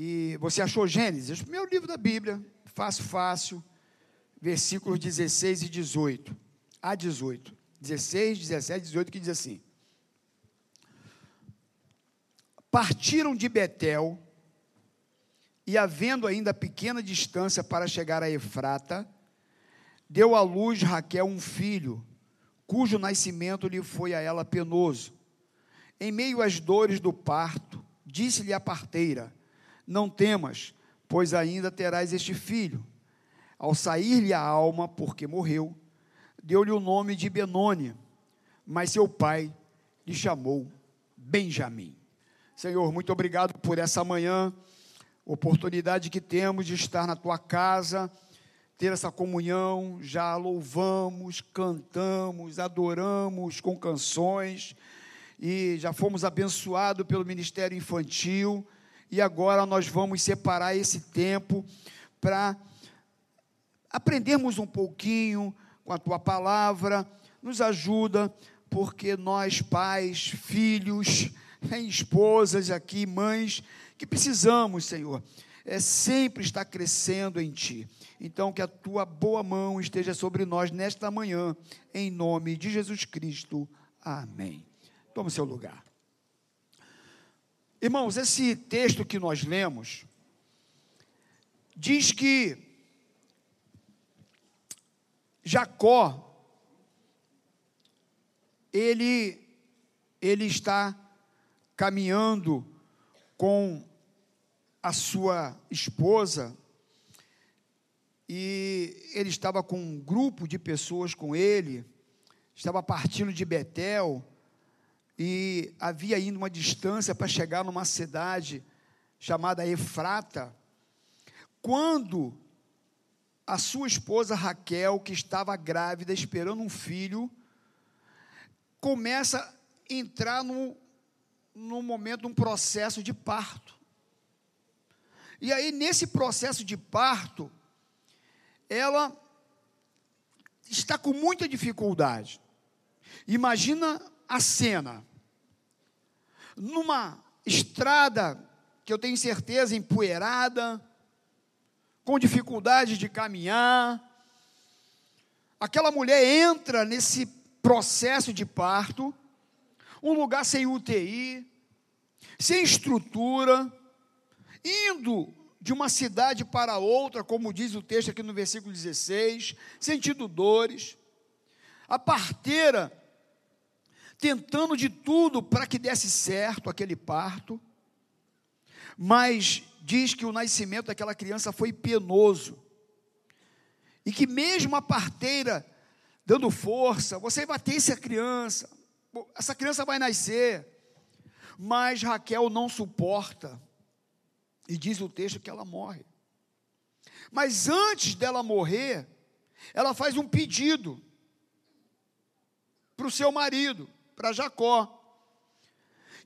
E você achou Gênesis? Meu livro da Bíblia, fácil, fácil, versículos 16 e 18. A 18. 16, 17, 18, que diz assim: Partiram de Betel, e havendo ainda pequena distância para chegar a Efrata, deu à luz Raquel um filho, cujo nascimento lhe foi a ela penoso. Em meio às dores do parto, disse-lhe a parteira: Não temas, pois ainda terás este filho. Ao sair-lhe a alma, porque morreu, deu-lhe o nome de Benoni, mas seu pai lhe chamou Benjamim. Senhor, muito obrigado por essa manhã, oportunidade que temos de estar na tua casa, ter essa comunhão, já louvamos, cantamos, adoramos com canções e já fomos abençoados pelo ministério infantil e agora nós vamos separar esse tempo para aprendermos um pouquinho com a tua palavra, nos ajuda, porque nós, pais, filhos, esposas aqui, mães, que precisamos, Senhor, é sempre estar crescendo em Ti. Então, que a Tua boa mão esteja sobre nós nesta manhã, em nome de Jesus Cristo. Amém. Toma seu lugar. Irmãos, esse texto que nós lemos diz que Jacó, ele, ele está caminhando com a sua esposa e ele estava com um grupo de pessoas com ele, estava partindo de Betel e havia ainda uma distância para chegar numa cidade chamada Efrata. Quando a sua esposa Raquel, que estava grávida, esperando um filho, começa a entrar no, no momento, um processo de parto. E aí, nesse processo de parto, ela está com muita dificuldade. Imagina a cena. Numa estrada que eu tenho certeza empoeirada, com dificuldade de caminhar. Aquela mulher entra nesse processo de parto, um lugar sem UTI, sem estrutura, indo de uma cidade para outra, como diz o texto aqui no versículo 16, sentindo dores. A parteira tentando de tudo para que desse certo aquele parto, mas diz que o nascimento daquela criança foi penoso. E que mesmo a parteira dando força, você vai ter essa criança, essa criança vai nascer. Mas Raquel não suporta. E diz o texto que ela morre. Mas antes dela morrer, ela faz um pedido para o seu marido, para Jacó,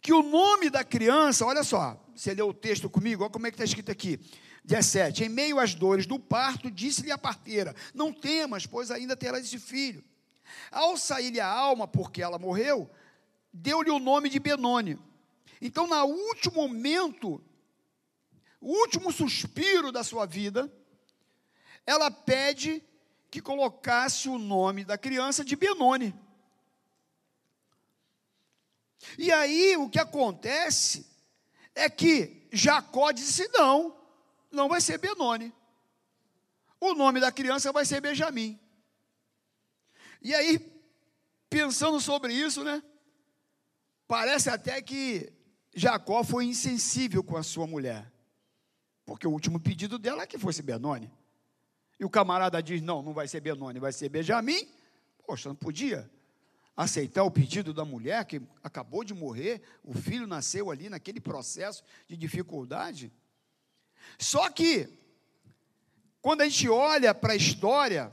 que o nome da criança, olha só, você leu o texto comigo? Olha como é que está escrito aqui. 17. Em meio às dores do parto, disse-lhe a parteira: Não temas, pois ainda terás esse filho. Ao sair-lhe a alma, porque ela morreu, deu-lhe o nome de Benoni. Então, no último momento, o último suspiro da sua vida, ela pede que colocasse o nome da criança de Benoni. E aí o que acontece é que Jacó disse: não, não vai ser Benoni. O nome da criança vai ser Benjamim. E aí, pensando sobre isso, né? Parece até que Jacó foi insensível com a sua mulher. Porque o último pedido dela é que fosse Benoni. E o camarada diz: não, não vai ser Benoni, vai ser Benjamim. Poxa, não podia aceitar o pedido da mulher que acabou de morrer, o filho nasceu ali naquele processo de dificuldade. Só que, quando a gente olha para a história,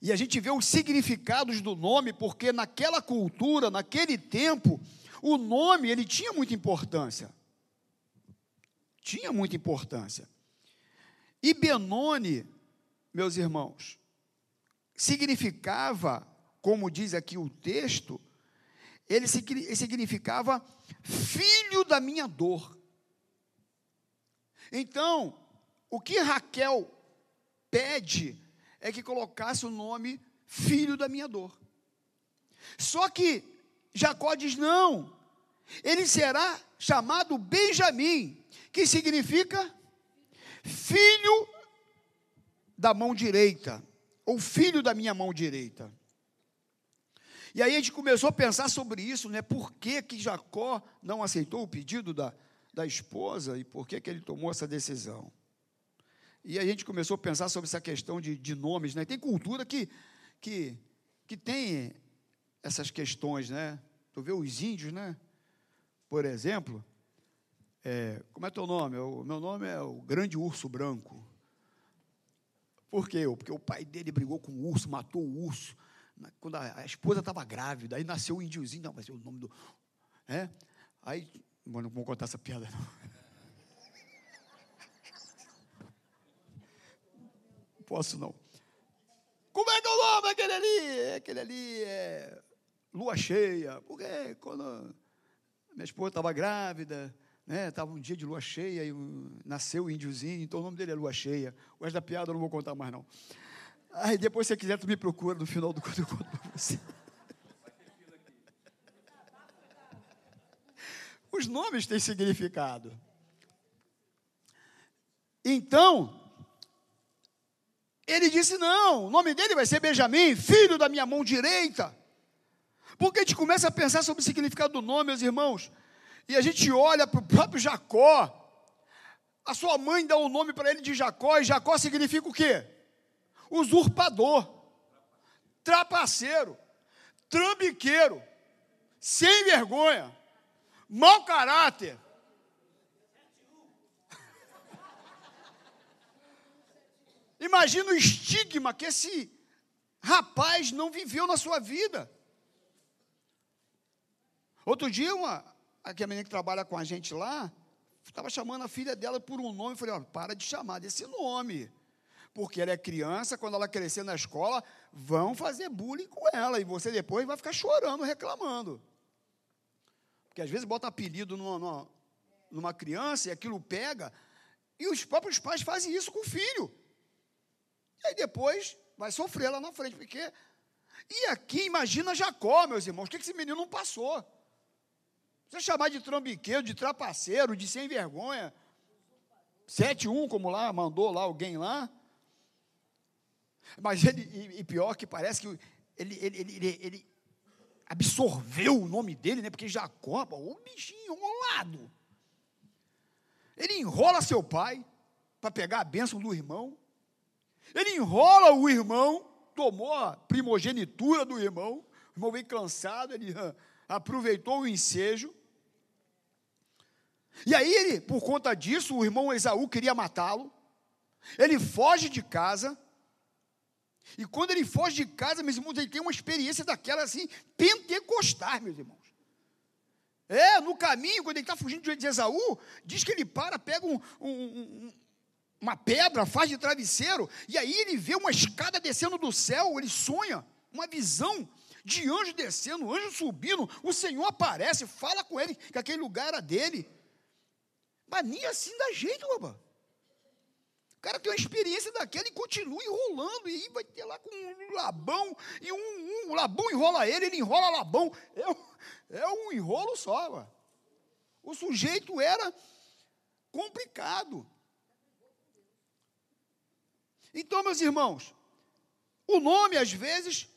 e a gente vê os significados do nome, porque naquela cultura, naquele tempo, o nome ele tinha muita importância. Tinha muita importância. E Benoni, meus irmãos, significava como diz aqui o texto, ele significava filho da minha dor. Então, o que Raquel pede é que colocasse o nome filho da minha dor. Só que Jacó diz: não, ele será chamado Benjamim, que significa filho da mão direita, ou filho da minha mão direita. E aí a gente começou a pensar sobre isso, né? Por que, que Jacó não aceitou o pedido da, da esposa e por que, que ele tomou essa decisão? E a gente começou a pensar sobre essa questão de, de nomes, né? Tem cultura que, que, que tem essas questões, né? Tu vê os índios, né? Por exemplo, é, como é teu nome? O meu nome é o Grande Urso Branco. Por quê? Porque o pai dele brigou com o urso, matou o urso. Quando a, a esposa estava grávida, aí nasceu o índiozinho, não, vai ser o nome do. É? Aí, não vou contar essa piada, não. Posso não. Como é que é o nome daquele ali? Aquele ali é lua cheia. Porque quando minha esposa estava grávida, né, estava um dia de lua cheia e nasceu o índiozinho, então o nome dele é lua cheia. O resto da piada eu não vou contar mais não. Aí depois, se você quiser, tu me procura no final do quando eu conto para você. Os nomes têm significado. Então, ele disse: não, o nome dele vai ser Benjamim, filho da minha mão direita. Porque a gente começa a pensar sobre o significado do nome, meus irmãos, e a gente olha para o próprio Jacó. A sua mãe dá o nome para ele de Jacó, e Jacó significa o quê? Usurpador, trapaceiro, trambiqueiro, sem vergonha, mau caráter. Imagina o estigma que esse rapaz não viveu na sua vida. Outro dia, uma, aqui a menina que trabalha com a gente lá, estava chamando a filha dela por um nome. Eu falei, ó, para de chamar desse nome. Porque ela é criança, quando ela crescer na escola, vão fazer bullying com ela. E você depois vai ficar chorando, reclamando. Porque às vezes bota apelido numa, numa, numa criança e aquilo pega. E os próprios pais fazem isso com o filho. E aí depois vai sofrer lá na frente, porque. E aqui, imagina Jacó, meus irmãos, o que esse menino não passou? Você chamar de trambiqueiro, de trapaceiro, de sem vergonha, 7-1, como lá, mandou lá alguém lá. Mas ele, e, pior que parece que ele, ele, ele, ele, absorveu o nome dele, né? Porque Jacó, o bichinho enrolado. Ele enrola seu pai para pegar a bênção do irmão. Ele enrola o irmão, tomou a primogenitura do irmão, o irmão veio cansado, ele aproveitou o ensejo. E aí ele, por conta disso, o irmão Esaú queria matá-lo. Ele foge de casa. E quando ele foge de casa, meus irmãos, ele tem uma experiência daquela assim, pentecostal, meus irmãos. É, no caminho, quando ele está fugindo de Esaú, diz que ele para, pega um, um, uma pedra, faz de travesseiro, e aí ele vê uma escada descendo do céu, ele sonha, uma visão de anjo descendo, anjo subindo, o Senhor aparece, fala com ele que aquele lugar era dele. Mas nem assim dá jeito, rapaz. O cara tem uma experiência daquela e continua enrolando, e vai ter lá com um Labão, e um, um, Labão enrola ele, ele enrola Labão. É, é um enrolo só. O sujeito era complicado. Então, meus irmãos, o nome, às vezes,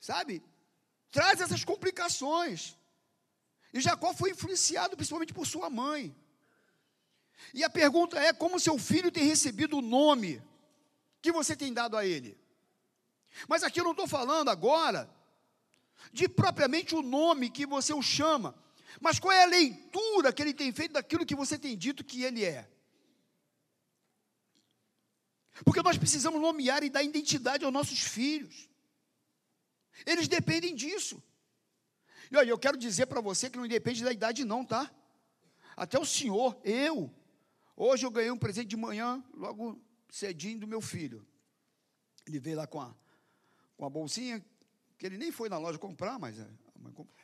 sabe, traz essas complicações. E Jacó foi influenciado principalmente por sua mãe. E a pergunta é: como seu filho tem recebido o nome que você tem dado a ele? Mas aqui eu não estou falando agora de propriamente o nome que você o chama, mas qual é a leitura que ele tem feito daquilo que você tem dito que ele é. Porque nós precisamos nomear e dar identidade aos nossos filhos. Eles dependem disso. E olha, eu quero dizer para você que não depende da idade, não, tá? Até o senhor, eu. Hoje eu ganhei um presente de manhã, logo cedinho, do meu filho. Ele veio lá com a, com a bolsinha, que ele nem foi na loja comprar, mas, é,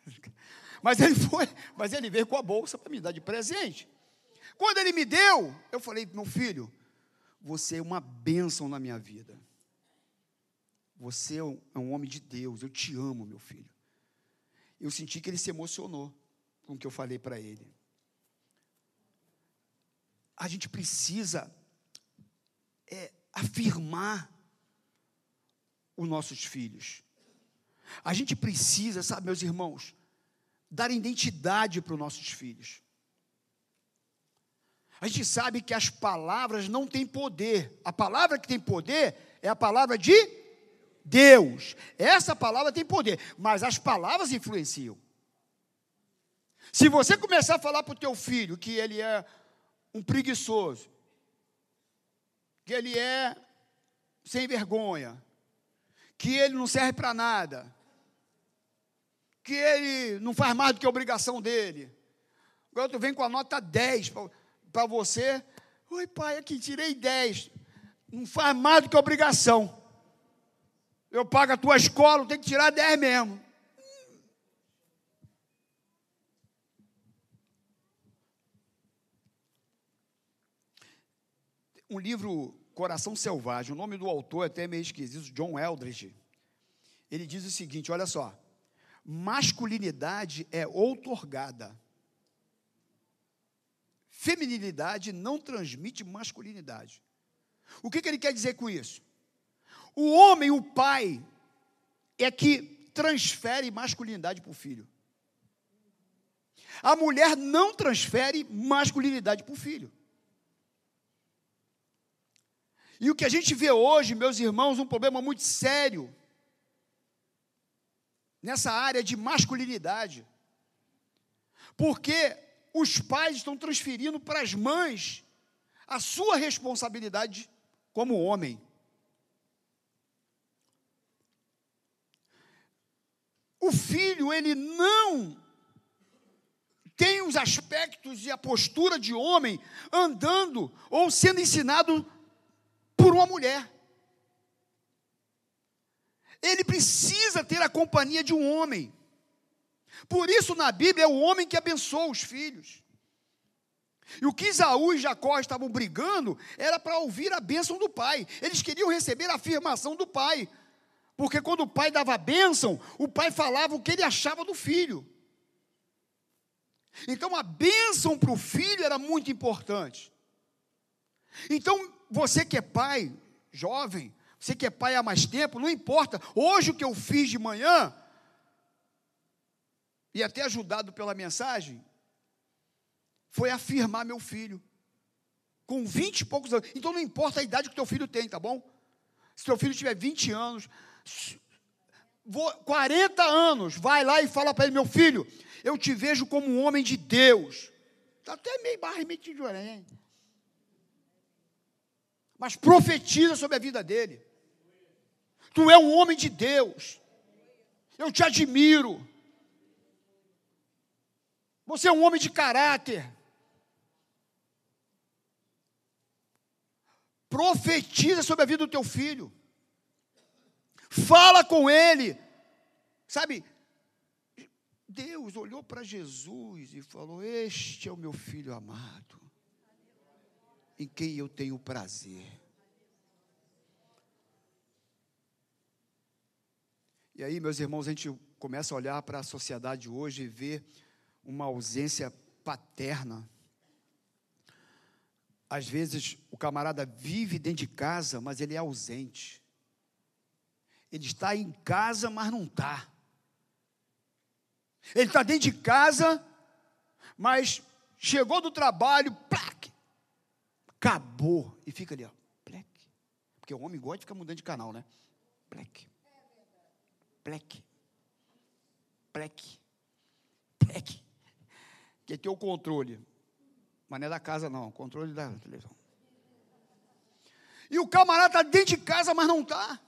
mas ele foi, mas ele veio com a bolsa para me dar de presente. Quando ele me deu, eu falei: meu filho, você é uma bênção na minha vida. Você é um é homem de Deus, eu te amo, meu filho. Eu senti que ele se emocionou com o que eu falei para ele. A gente precisa é, afirmar os nossos filhos. A gente precisa, sabe, meus irmãos, dar identidade para os nossos filhos. A gente sabe que as palavras não têm poder. A palavra que tem poder é a palavra de Deus. Essa palavra tem poder, mas as palavras influenciam. Se você começar a falar para o teu filho que ele é um preguiçoso, que ele é sem vergonha, que ele não serve para nada, que ele não faz mais do que a obrigação dele. Agora tu vem com a nota 10 para você. Oi, pai, aqui tirei 10. Não faz mais do que obrigação. Eu pago a tua escola, tem que tirar 10 mesmo. Um livro Coração Selvagem, o nome do autor é até meio esquisito, John Eldridge. Ele diz o seguinte: olha só masculinidade é outorgada. Feminilidade não transmite masculinidade. O que, que ele quer dizer com isso? O homem, o pai, é que transfere masculinidade para o filho. A mulher não transfere masculinidade para o filho. E o que a gente vê hoje, meus irmãos, um problema muito sério nessa área de masculinidade. Porque os pais estão transferindo para as mães a sua responsabilidade como homem. O filho, ele não tem os aspectos e a postura de homem andando ou sendo ensinado uma mulher ele precisa ter a companhia de um homem. Por isso, na Bíblia, é o homem que abençoa os filhos. E o que Isaú e Jacó estavam brigando era para ouvir a bênção do pai. Eles queriam receber a afirmação do pai. Porque quando o pai dava a bênção, o pai falava o que ele achava do filho. Então a bênção para o filho era muito importante. Então, você que é pai, jovem, você que é pai há mais tempo, não importa. Hoje o que eu fiz de manhã, e até ajudado pela mensagem, foi afirmar meu filho. Com 20 e poucos anos. Então não importa a idade que teu filho tem, tá bom? Se teu filho tiver 20 anos, 40 anos, vai lá e fala para ele, meu filho, eu te vejo como um homem de Deus. Está até meio barra meio de orelha, Mas profetiza sobre a vida dele. Tu é um homem de Deus. Eu te admiro. Você é um homem de caráter. Profetiza sobre a vida do teu filho. Fala com ele. Sabe, Deus olhou para Jesus e falou: Este é o meu filho amado, em quem eu tenho prazer. E aí, meus irmãos, a gente começa a olhar para a sociedade hoje e ver uma ausência paterna. Às vezes, o camarada vive dentro de casa, mas ele é ausente. Ele está em casa, mas não está. Ele está dentro de casa, mas chegou do trabalho, acabou. E fica ali, ó, plec. Porque o homem gosta de ficar mudando de canal, né? Plec. Plec. Plec. Plec. Que tem o controle. Mas não é da casa, não. Controle da televisão. E o camarada está dentro de casa, mas não está.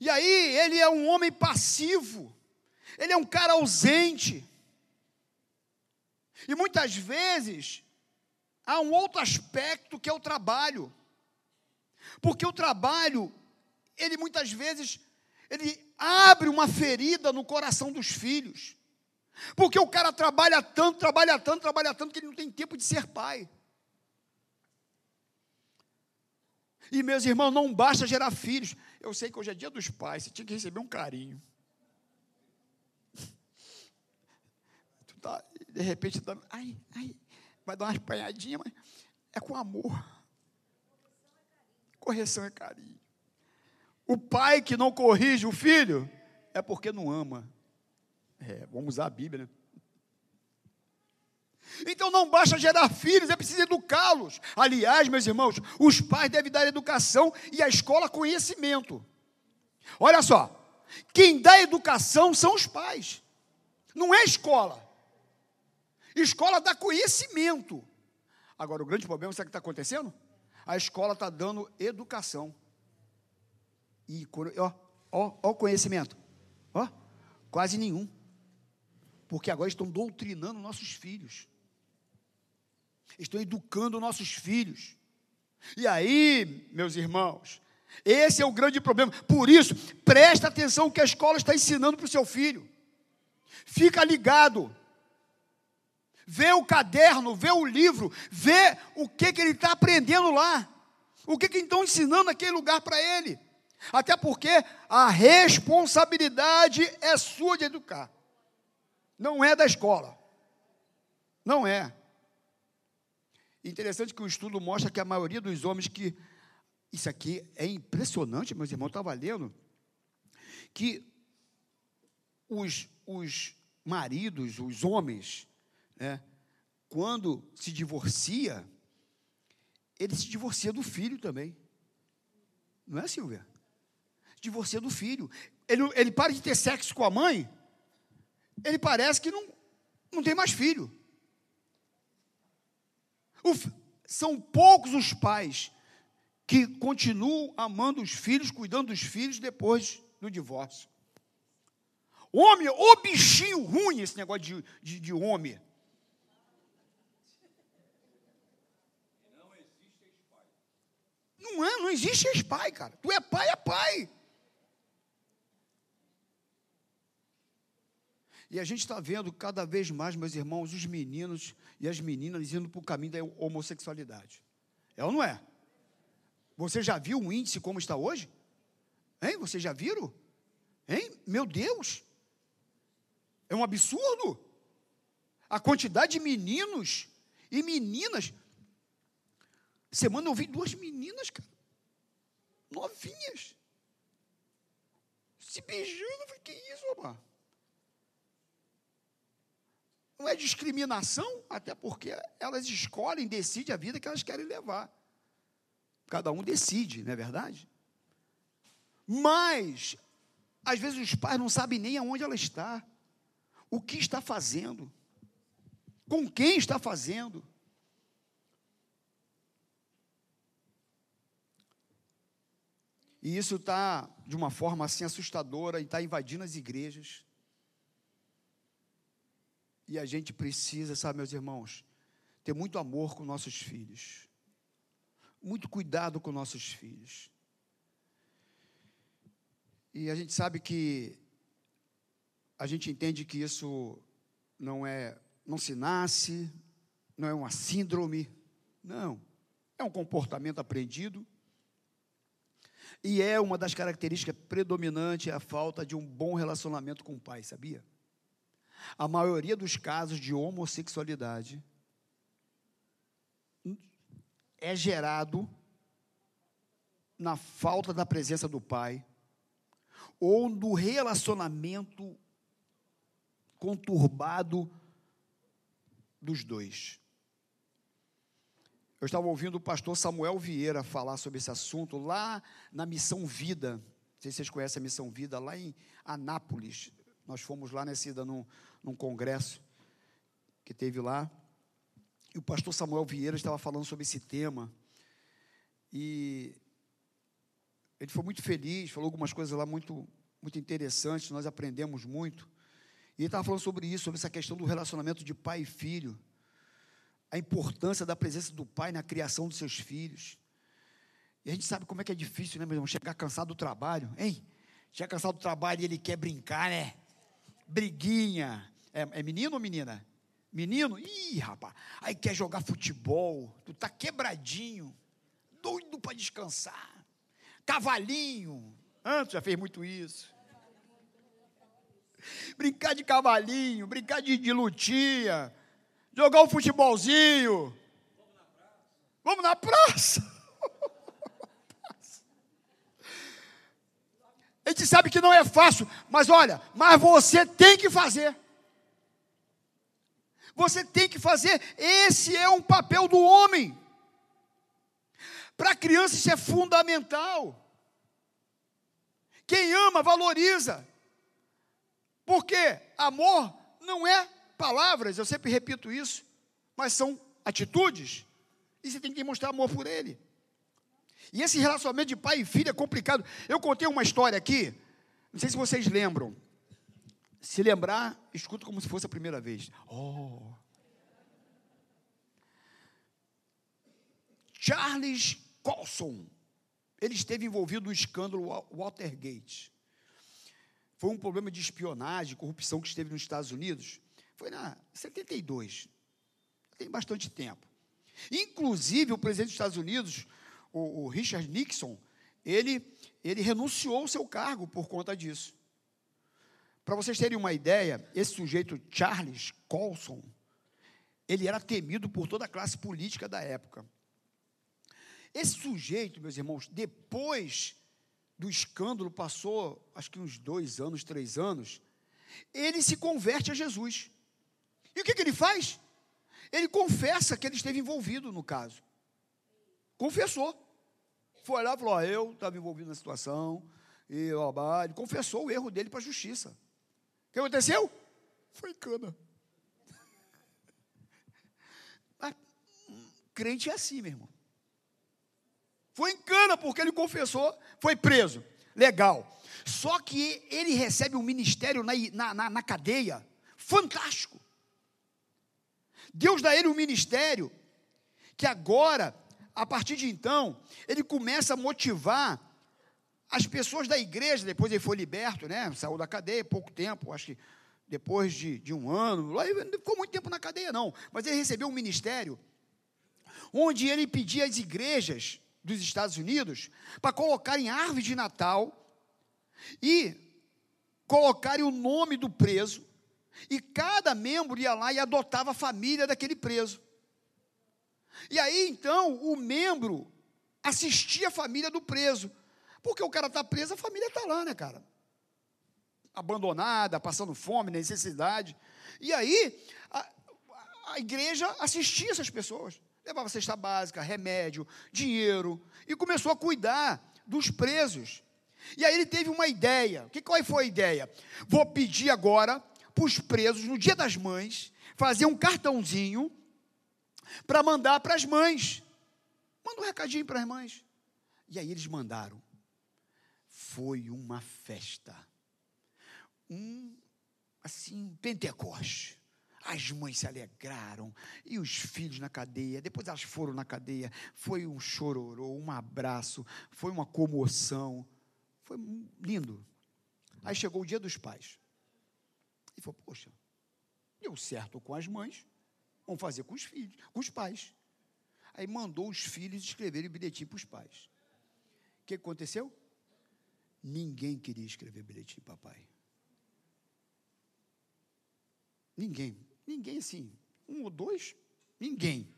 E aí, ele é um homem passivo. Ele é um cara ausente. E muitas vezes, há um outro aspecto que é o trabalho. Porque o trabalho ele muitas vezes ele abre uma ferida no coração dos filhos. Porque o cara trabalha tanto, trabalha tanto, trabalha tanto que ele não tem tempo de ser pai. E meus irmãos, não basta gerar filhos. Eu sei que hoje é dia dos pais, você tinha que receber um carinho. Tu tá, de repente, tá, ai, ai, vai dar uma espanhadinha, mas é com amor. Correção é carinho. O pai que não corrige o filho é porque não ama. É, vamos usar a Bíblia, né? Então não basta gerar filhos, é preciso educá-los. Aliás, meus irmãos, os pais devem dar educação e a escola conhecimento. Olha só, quem dá educação são os pais, não é a escola. Escola dá conhecimento. Agora, o grande problema, sabe o que está acontecendo? A escola está dando educação. E, ó, ó, ó o conhecimento. Ó, quase nenhum. Porque agora estão doutrinando nossos filhos estão educando nossos filhos. E aí, meus irmãos, esse é o grande problema. Por isso, presta atenção que a escola está ensinando para o seu filho. Fica ligado. Vê o caderno, vê o livro, vê o que, que ele está aprendendo lá. O que, que estão ensinando naquele lugar para ele. Até porque a responsabilidade é sua de educar. Não é da escola. Não é. Interessante que o estudo mostra que a maioria dos homens que. Isso aqui é impressionante, meus irmãos, estava lendo, que os, os maridos, os homens, né, quando se divorcia, ele se divorcia do filho também. Não é, Silvia? Divorcia do filho. Ele, ele para de ter sexo com a mãe, ele parece que não, não tem mais filho. O, são poucos os pais que continuam amando os filhos, cuidando dos filhos depois do divórcio. Homem, ô bichinho ruim esse negócio de, de, de homem. Não é, não existe ex-pai, cara. Tu é pai, é pai. E a gente está vendo cada vez mais, meus irmãos, os meninos e as meninas indo para o caminho da homossexualidade. É ou não é? Você já viu o índice como está hoje? Hein? Vocês já viram? Hein? Meu Deus! É um absurdo. A quantidade de meninos e meninas. Semana eu vi duas meninas, cara. Novinhas. Se beijando. Eu falei, que isso, rapaz? Não é discriminação, até porque elas escolhem, decidem a vida que elas querem levar. Cada um decide, não é verdade? Mas, às vezes os pais não sabem nem aonde ela está, o que está fazendo, com quem está fazendo. E isso está de uma forma assim assustadora e está invadindo as igrejas. E a gente precisa, sabe, meus irmãos, ter muito amor com nossos filhos, muito cuidado com nossos filhos. E a gente sabe que a gente entende que isso não é, não se nasce, não é uma síndrome, não. É um comportamento aprendido. E é uma das características predominantes a falta de um bom relacionamento com o pai, sabia? A maioria dos casos de homossexualidade é gerado na falta da presença do pai ou no relacionamento conturbado dos dois. Eu estava ouvindo o pastor Samuel Vieira falar sobre esse assunto lá na Missão Vida. Não sei se vocês conhecem a Missão Vida, lá em Anápolis. Nós fomos lá nesse, num, num congresso que teve lá. E o pastor Samuel Vieira estava falando sobre esse tema. E ele foi muito feliz, falou algumas coisas lá muito, muito interessantes, nós aprendemos muito. E ele estava falando sobre isso, sobre essa questão do relacionamento de pai e filho. A importância da presença do pai na criação dos seus filhos. E a gente sabe como é que é difícil, né, meu irmão? Chegar cansado do trabalho, hein? Chegar cansado do trabalho e ele quer brincar, né? Briguinha, É, é menino ou menina? Menino? Ih, rapaz, aí quer jogar futebol, tu tá quebradinho, doido para descansar. Cavalinho. Antes já fez muito isso. Brincar de cavalinho, brincar de, de lutinha, jogar um futebolzinho. Vamos na praça. A gente sabe que não é fácil, mas olha, mas você tem que fazer. Você tem que fazer. Esse é um papel do homem. Para a criança isso é fundamental. Quem ama, valoriza. Porque amor não é palavras, eu sempre repito isso, mas são atitudes. E você tem que demonstrar amor por ele. E esse relacionamento de pai e filho é complicado. Eu contei uma história aqui, não sei se vocês lembram. Se lembrar, escuta como se fosse a primeira vez. Oh. Charles Colson, ele esteve envolvido no escândalo Watergate. Foi um problema de espionagem, corrupção que esteve nos Estados Unidos. Foi na 72. Tem bastante tempo. Inclusive, o presidente dos Estados Unidos, o, o Richard Nixon, ele, ele renunciou ao seu cargo por conta disso. Para vocês terem uma ideia, esse sujeito, Charles Colson, ele era temido por toda a classe política da época. Esse sujeito, meus irmãos, depois do escândalo, passou acho que uns dois anos, três anos, ele se converte a Jesus. E o que, que ele faz? Ele confessa que ele esteve envolvido no caso. Confessou. Foi lá e falou: Eu estava envolvido na situação. E ó, ele confessou o erro dele para a justiça. O que aconteceu? Foi cana. Mas, crente é assim, meu irmão. Foi em cana, porque ele confessou, foi preso. Legal. Só que ele recebe um ministério na, na, na cadeia fantástico. Deus dá a ele um ministério que agora, a partir de então, ele começa a motivar as pessoas da igreja. Depois ele foi liberto, né? Saiu da cadeia pouco tempo, acho que depois de, de um ano. Ele não ficou muito tempo na cadeia, não. Mas ele recebeu um ministério onde ele pedia às igrejas dos Estados Unidos para colocarem árvore de Natal e colocarem o nome do preso, e cada membro ia lá e adotava a família daquele preso. E aí então o membro assistia a família do preso, porque o cara está preso, a família está lá, né, cara? Abandonada, passando fome, necessidade. E aí a, a igreja assistia essas pessoas. Levava cesta básica, remédio, dinheiro, e começou a cuidar dos presos. E aí ele teve uma ideia. Que qual foi a ideia? Vou pedir agora para os presos, no dia das mães, fazer um cartãozinho para mandar para as mães. Manda um recadinho para as mães. E aí eles mandaram. Foi uma festa. Um, assim, Pentecoste. As mães se alegraram, e os filhos na cadeia, depois elas foram na cadeia, foi um chororô, um abraço, foi uma comoção, foi lindo. Aí chegou o dia dos pais. E falou, poxa, deu certo com as mães, vamos fazer com os filhos, com os pais. Aí mandou os filhos escreverem o bilhetinho para os pais. O que aconteceu? Ninguém queria escrever bilhetinho para papai. Ninguém. Ninguém assim. Um ou dois? Ninguém.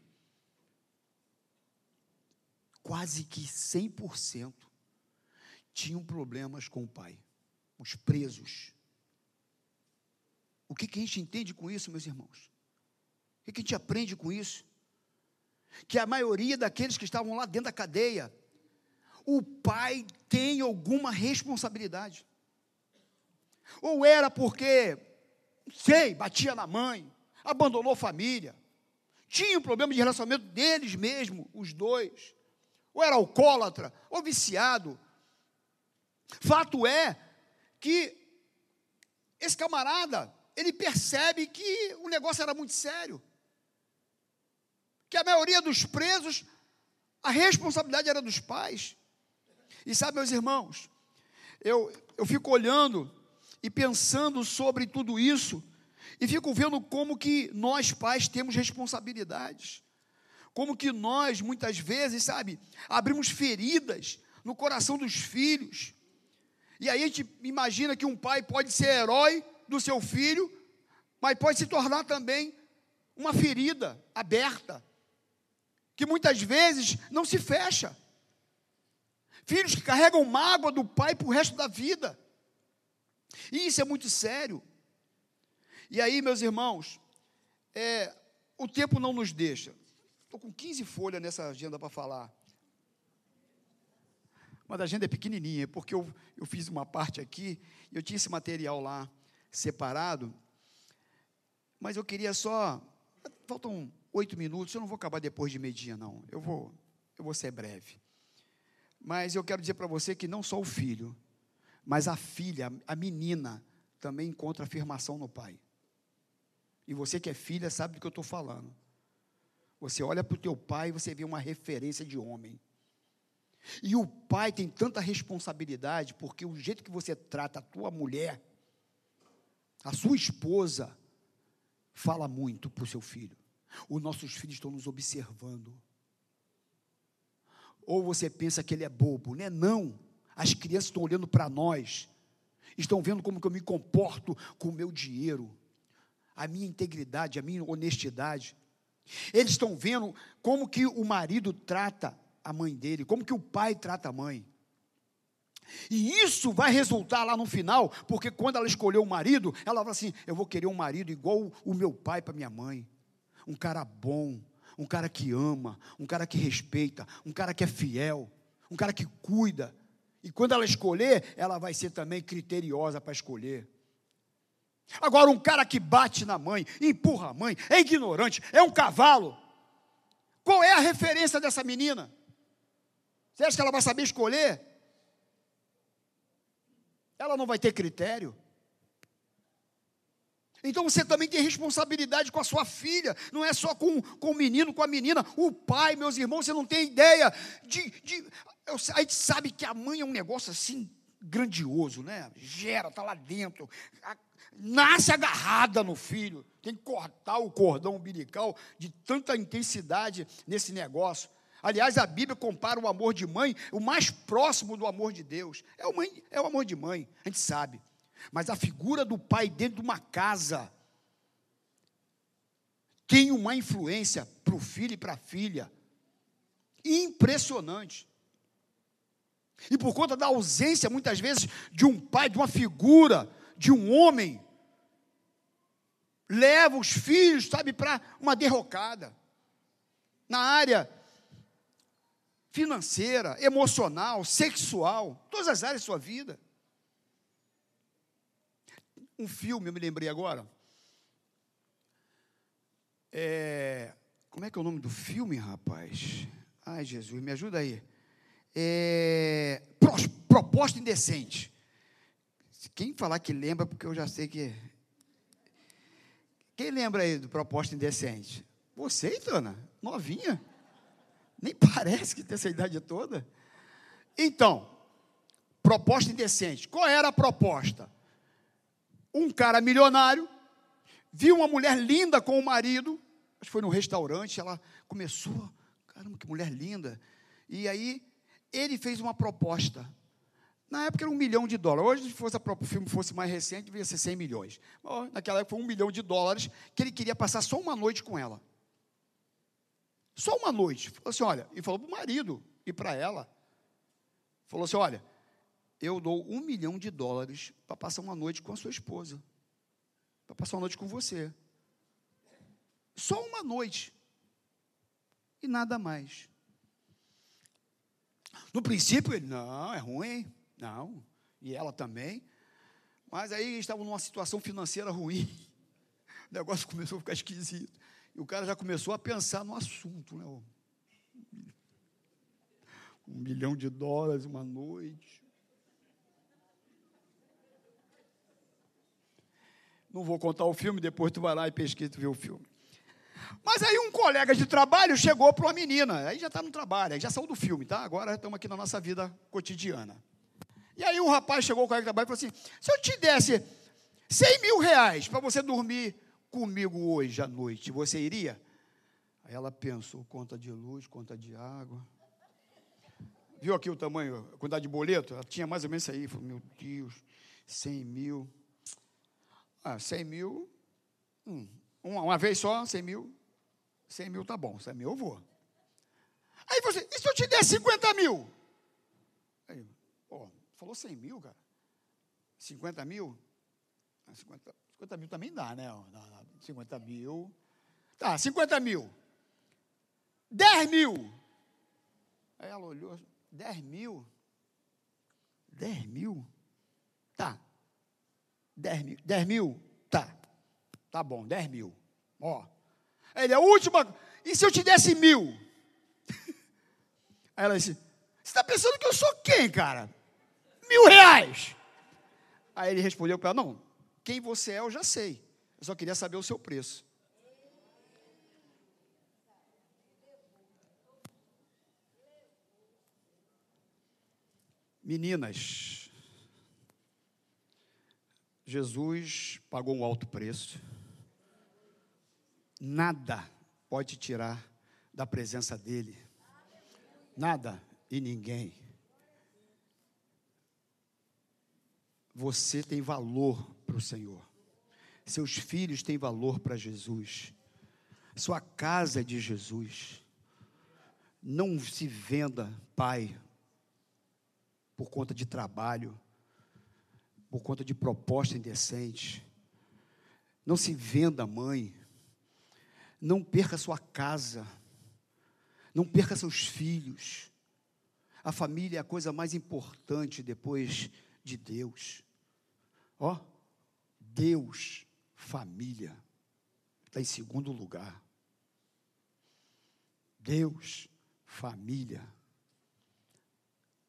Quase que 100% tinham problemas com o pai. Os presos. O que, que a gente entende com isso, meus irmãos? O que, que a gente aprende com isso? Que a maioria daqueles que estavam lá dentro da cadeia, o pai tem alguma responsabilidade. Ou era porque, sei, batia na mãe, abandonou a família, tinha um problema de relacionamento deles mesmo, os dois, ou era alcoólatra, ou viciado. Fato é que esse camarada, ele percebe que o negócio era muito sério. Que a maioria dos presos, a responsabilidade era dos pais. E sabe, meus irmãos, eu, eu fico olhando e pensando sobre tudo isso, E fico vendo como que nós pais temos responsabilidades. Como que nós, muitas vezes, sabe, abrimos feridas no coração dos filhos. E aí a gente imagina que um pai pode ser herói do seu filho, mas pode se tornar também uma ferida aberta, que muitas vezes não se fecha. Filhos que carregam mágoa do pai para o resto da vida. E isso é muito sério. E aí, meus irmãos, é, o tempo não nos deixa. Estou com 15 folhas nessa agenda para falar. Mas a agenda é pequenininha, porque eu, eu fiz uma parte aqui, eu tinha esse material lá separado, mas eu queria só. Faltam oito minutos, eu não vou acabar depois de meio-dia, não. Eu vou, eu vou ser breve. Mas eu quero dizer para você que não só o filho, mas a filha, a menina, também encontra afirmação no pai. E você que é filha sabe do que eu estou falando. Você olha para o teu pai e você vê uma referência de homem. E o pai tem tanta responsabilidade, porque o jeito que você trata a tua mulher, a sua esposa, fala muito para o seu filho. Os nossos filhos estão nos observando. Ou você pensa que ele é bobo, né? Não. As crianças estão olhando para nós, estão vendo como que eu me comporto com o meu dinheiro, a minha integridade, a minha honestidade. Eles estão vendo como que o marido trata a mãe dele, como que o pai trata a mãe. E isso vai resultar lá no final, porque quando ela escolheu o marido, ela fala assim: Eu vou querer um marido igual o meu pai para minha mãe. Um cara bom, um cara que ama, um cara que respeita, um cara que é fiel, um cara que cuida. E quando ela escolher, ela vai ser também criteriosa para escolher. Agora, um cara que bate na mãe, empurra a mãe, é ignorante, é um cavalo. Qual é a referência dessa menina? Você acha que ela vai saber escolher? Ela não vai ter critério. Então você também tem responsabilidade com a sua filha, não é só com, com o menino, com a menina. O pai, meus irmãos, você não tem ideia de. de a gente sabe que a mãe é um negócio assim grandioso, né? Gera, está lá dentro, nasce agarrada no filho, tem que cortar o cordão umbilical de tanta intensidade nesse negócio. Aliás, a Bíblia compara o amor de mãe, o mais próximo do amor de Deus. É o, mãe, é o amor de mãe, a gente sabe. Mas a figura do pai dentro de uma casa tem uma influência para o filho e para a filha. Impressionante. E por conta da ausência, muitas vezes, de um pai, de uma figura, de um homem, leva os filhos, sabe, para uma derrocada. Na área financeira, emocional, sexual, todas as áreas da sua vida. Um filme, eu me lembrei agora. É, como é que é o nome do filme, rapaz? Ai, Jesus, me ajuda aí. É, proposta indecente. Quem falar que lembra, porque eu já sei que. Quem lembra aí do proposta indecente? Você, Itana? Novinha? Nem parece que tem essa idade toda. Então, proposta indecente. Qual era a proposta? Um cara milionário viu uma mulher linda com o marido, acho que foi no restaurante, ela começou, caramba, que mulher linda. E aí ele fez uma proposta. Na época era um milhão de dólares. Hoje, se fosse o filme fosse mais recente, devia ser 100 milhões. naquela época foi um milhão de dólares que ele queria passar só uma noite com ela. Só uma noite. Falou assim: olha, e falou para o marido e para ela. Falou assim: olha, eu dou um milhão de dólares para passar uma noite com a sua esposa. Para passar uma noite com você. Só uma noite. E nada mais. No princípio, ele, não, é ruim. Não. E ela também. Mas aí estavam numa situação financeira ruim. O negócio começou a ficar esquisito. E o cara já começou a pensar no assunto, né? Um milhão de dólares uma noite. Não vou contar o filme, depois tu vai lá e pesquisa e vê o filme. Mas aí um colega de trabalho chegou para uma menina, aí já está no trabalho, aí já saiu do filme, tá? Agora estamos aqui na nossa vida cotidiana. E aí um rapaz chegou o colega de trabalho e falou assim: se eu te desse 100 mil reais para você dormir comigo hoje à noite, você iria? Aí ela pensou, conta de luz, conta de água. Viu aqui o tamanho, a quantidade de boleto? Ela tinha mais ou menos isso aí. Falou, meu Deus, 100 mil. Ah, 100 mil, hum, uma, uma vez só, 100 mil. 100 mil tá bom, 100 mil eu vou. Aí você, e se eu te der 50 mil? Aí, pô, falou 100 mil, cara. 50 mil? 50, ah, 50 mil também dá, né? 50 mil. Tá, 50 mil. 10 mil. Aí ela olhou, 10 mil? 10 mil? Tá. 10 mil? 10 mil? Tá. Tá bom, 10 mil. Ó. Ele, a última. E se eu te desse mil? Aí ela disse: Você está pensando que eu sou quem, cara? Mil reais. Aí ele respondeu para ela: Não, quem você é eu já sei. Eu só queria saber o seu preço. Meninas, Jesus pagou um alto preço. Nada pode tirar da presença dele. Nada e ninguém. Você tem valor para o Senhor. Seus filhos têm valor para Jesus. Sua casa é de Jesus. Não se venda, pai, por conta de trabalho, por conta de proposta indecente. Não se venda, mãe. Não perca sua casa. Não perca seus filhos. A família é a coisa mais importante depois de Deus. Ó, Deus, família, está em segundo lugar. Deus, família.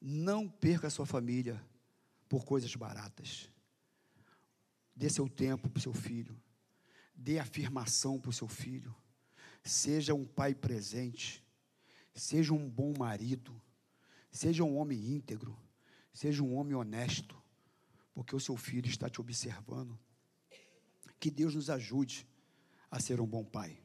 Não perca a sua família por coisas baratas. Dê seu tempo para o seu filho. Dê afirmação para o seu filho. Seja um pai presente. Seja um bom marido. Seja um homem íntegro. Seja um homem honesto. Porque o seu filho está te observando. Que Deus nos ajude a ser um bom pai.